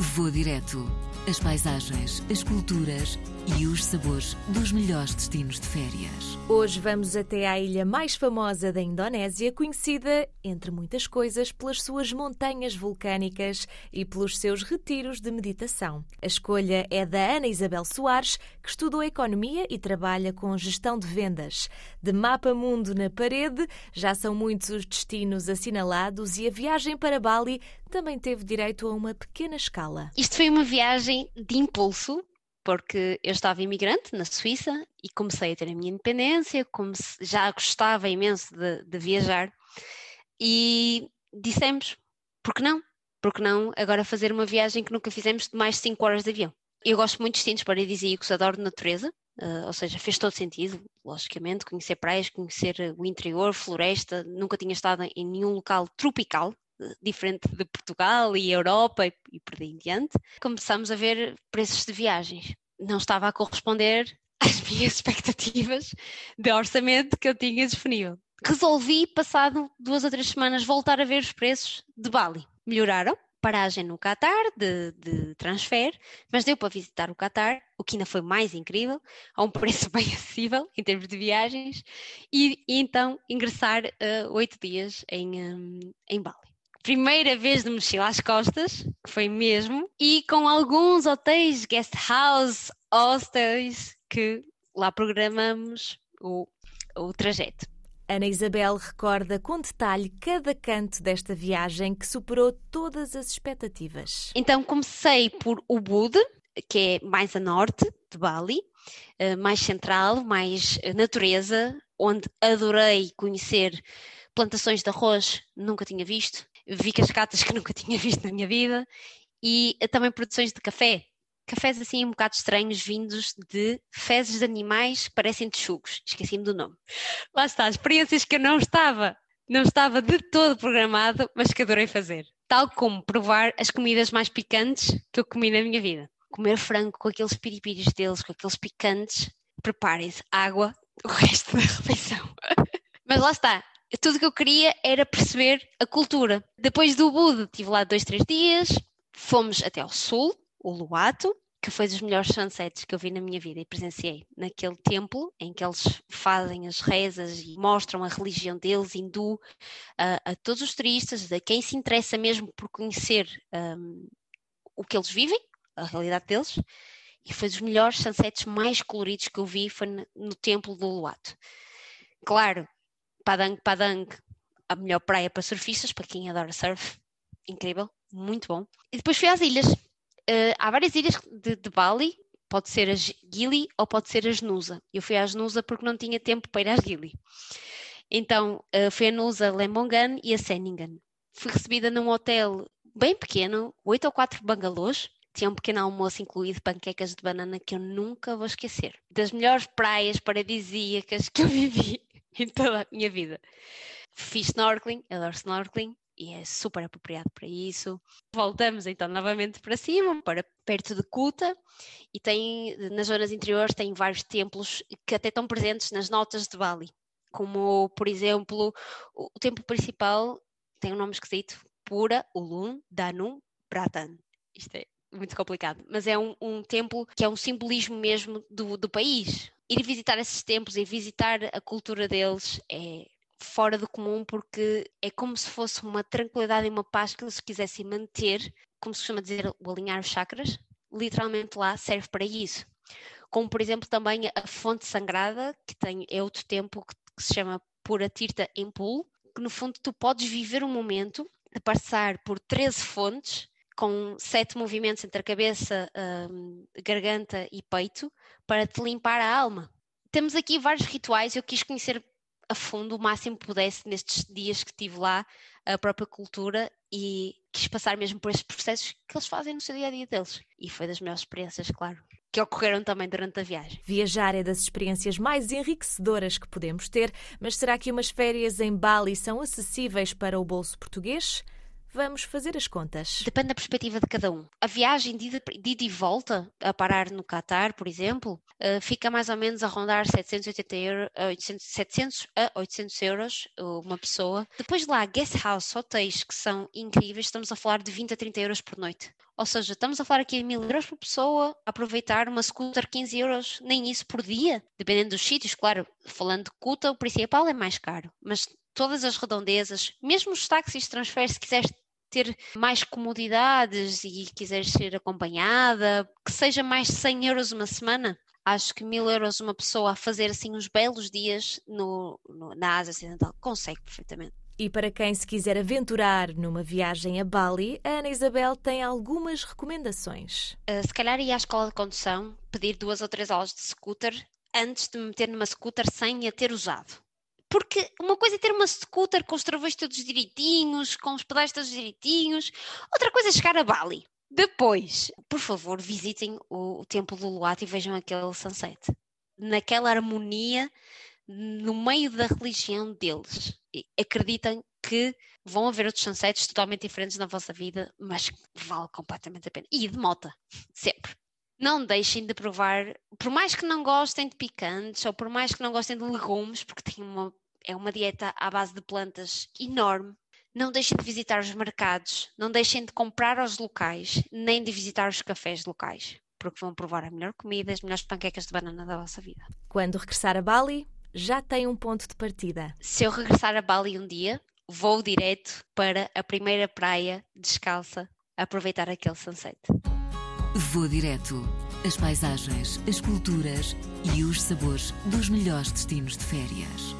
Vou direto. As paisagens, as culturas e os sabores dos melhores destinos de férias. Hoje vamos até à ilha mais famosa da Indonésia, conhecida, entre muitas coisas, pelas suas montanhas vulcânicas e pelos seus retiros de meditação. A escolha é da Ana Isabel Soares, que estudou economia e trabalha com gestão de vendas. De mapa mundo na parede, já são muitos os destinos assinalados e a viagem para Bali também teve direito a uma pequena escala. Isto foi uma viagem de impulso, porque eu estava imigrante na Suíça e comecei a ter a minha independência, como já gostava imenso de, de viajar e dissemos, por que não? Por que não agora fazer uma viagem que nunca fizemos de mais de 5 horas de avião? Eu gosto muito de destinos paradisíacos, adoro natureza, uh, ou seja, fez todo sentido, logicamente, conhecer praias, conhecer o interior, floresta, nunca tinha estado em nenhum local tropical, diferente de Portugal e Europa e, e por aí em diante, começamos a ver preços de viagens. Não estava a corresponder às minhas expectativas de orçamento que eu tinha disponível. Resolvi, passado duas ou três semanas, voltar a ver os preços de Bali. Melhoraram, paragem no Qatar de, de, transfer, mas deu para visitar o Qatar, o que ainda foi mais incrível, a um preço bem acessível em termos de viagens, e, e então ingressar uh, oito dias em, um, em Bali primeira vez de mochila às costas, que foi mesmo, e com alguns hotéis, guest house, hostels, que lá programamos o, o trajeto. Ana Isabel recorda com detalhe cada canto desta viagem que superou todas as expectativas. Então comecei por Ubud, que é mais a norte de Bali, eh, mais central, mais natureza, onde adorei conhecer plantações de arroz, nunca tinha visto, vi cascatas que nunca tinha visto na minha vida e também produções de café. Cafés assim um bocado estranhos, vindos de fezes de animais que parecem texugos. Esqueci-me do nome. Lá está, experiências que eu não estava, não estava de todo programado, mas que adorei fazer. Tal como provar as comidas mais picantes que eu comi na minha vida. Comer frango com aqueles piripiris deles, com aqueles picantes. Preparem-se, água, o resto da refeição. Mas lá está, tudo que eu queria era perceber a cultura. Depois do Bud, estive lá dois, três dias, fomos até ao sul, o Luato, que foi dos melhores sunsets que eu vi na minha vida e presenciei naquele templo em que eles fazem as rezas e mostram a religião deles, hindu, a, a todos os turistas, a quem se interessa mesmo por conhecer um, o que eles vivem, a realidade deles, e foi dos melhores sunsets mais coloridos que eu vi foi no, no templo do Luato. Claro, Padang Padang, a melhor praia para surfistas, para quem adora surf, incrível, muito bom. E depois fui às ilhas. Uh, há várias ilhas de, de, Bali, pode ser a Gili ou pode ser a Genusa. Eu fui à Genusa porque não tinha tempo para ir às Gili. Então uh, fui a Nusa, Lembongan e a Seningan. Fui recebida num hotel bem pequeno, oito ou quatro bangalôs, tinha um pequeno almoço incluído panquecas de banana que eu nunca vou esquecer. Das melhores praias paradisíacas que eu vivi em toda a minha vida. Fiz snorkeling, adoro snorkeling e é super apropriado para isso. Voltamos então novamente para cima, para perto de Kuta, e tem, nas zonas interiores tem vários templos que até estão presentes nas notas de Bali, como por exemplo o, templo principal tem um nome esquisito, Pura Ulun Danum Pratan. Isto é muito complicado, mas é um, um templo que é um simbolismo mesmo do, do país, ir visitar esses templos e visitar a cultura deles é fora do comum porque é como se fosse uma tranquilidade e uma paz que eles quisessem manter, como se costuma dizer, o alinhar os chakras, literalmente lá serve para isso. Como, por exemplo, também a fonte sagrada, que tem, é outro templo que, que se chama Pura Tirta Empul, que no fundo tu podes viver um momento de passar por 13 fontes com sete movimentos entre a cabeça, um, garganta e peito para te limpar a alma. Temos aqui vários rituais, eu quis conhecer a fundo o máximo que pudesse nestes dias que estive lá, a própria cultura e quis passar mesmo por estes processos que eles fazem no seu dia a dia deles. E foi das melhores experiências, claro, que ocorreram também durante a viagem. Viajar é das experiências mais enriquecedoras que podemos ter, mas será que umas férias em Bali são acessíveis para o bolso português? Vamos fazer as contas. Depende da perspectiva de cada um. A viagem de ida, e volta, a parar no Qatar, por exemplo, uh, fica mais ou menos a rondar 780 euro, 800, 700 a 800 euros uma pessoa. Depois lá, guest house, hotéis que são incríveis, estamos a falar de 20 a 30 euros por noite. Ou seja, estamos a falar aqui de mil euros por pessoa, aproveitar uma scooter 15 euros, nem isso por dia, dependendo dos sítios, claro, falando de Cuta, o principal é mais caro, mas todas as redondezas, mesmo os táxis transfer, se quiseres ter mais comodidades e quiseres ser acompanhada, que seja mais 100 euros uma semana, acho que mil euros uma pessoa a fazer assim uns belos dias no, no, na Ásia Ocidental consegue perfeitamente. E para quem se quiser aventurar numa viagem a Bali, a Ana Isabel tem algumas recomendações. Uh, se calhar ir à escola de condução, pedir duas ou três aulas de scooter antes de me meter numa scooter sem a ter usado. Porque uma coisa é ter uma scooter com os travões todos direitinhos, com os pedais todos direitinhos, outra coisa é chegar a Bali. Depois, por favor, visitem o, o Templo do Luat e vejam aquele sunset. Naquela harmonia no meio da religião deles. E acreditem que vão haver outros sunsets totalmente diferentes na vossa vida, mas vale completamente a pena. E de mota, sempre. Não deixem de provar, por mais que não gostem de picantes ou por mais que não gostem de legumes, porque tem uma, é uma dieta à base de plantas enorme. Não deixem de visitar os mercados, não deixem de comprar aos locais, nem de visitar os cafés locais, porque vão provar a melhor comida, as melhores panquecas de banana da vossa vida. Quando regressar a Bali, já tem um ponto de partida. Se eu regressar a Bali um dia, vou direto para a primeira praia descalça, aproveitar aquele sunset. Vou direto. As paisagens, as culturas e os sabores dos melhores destinos de férias.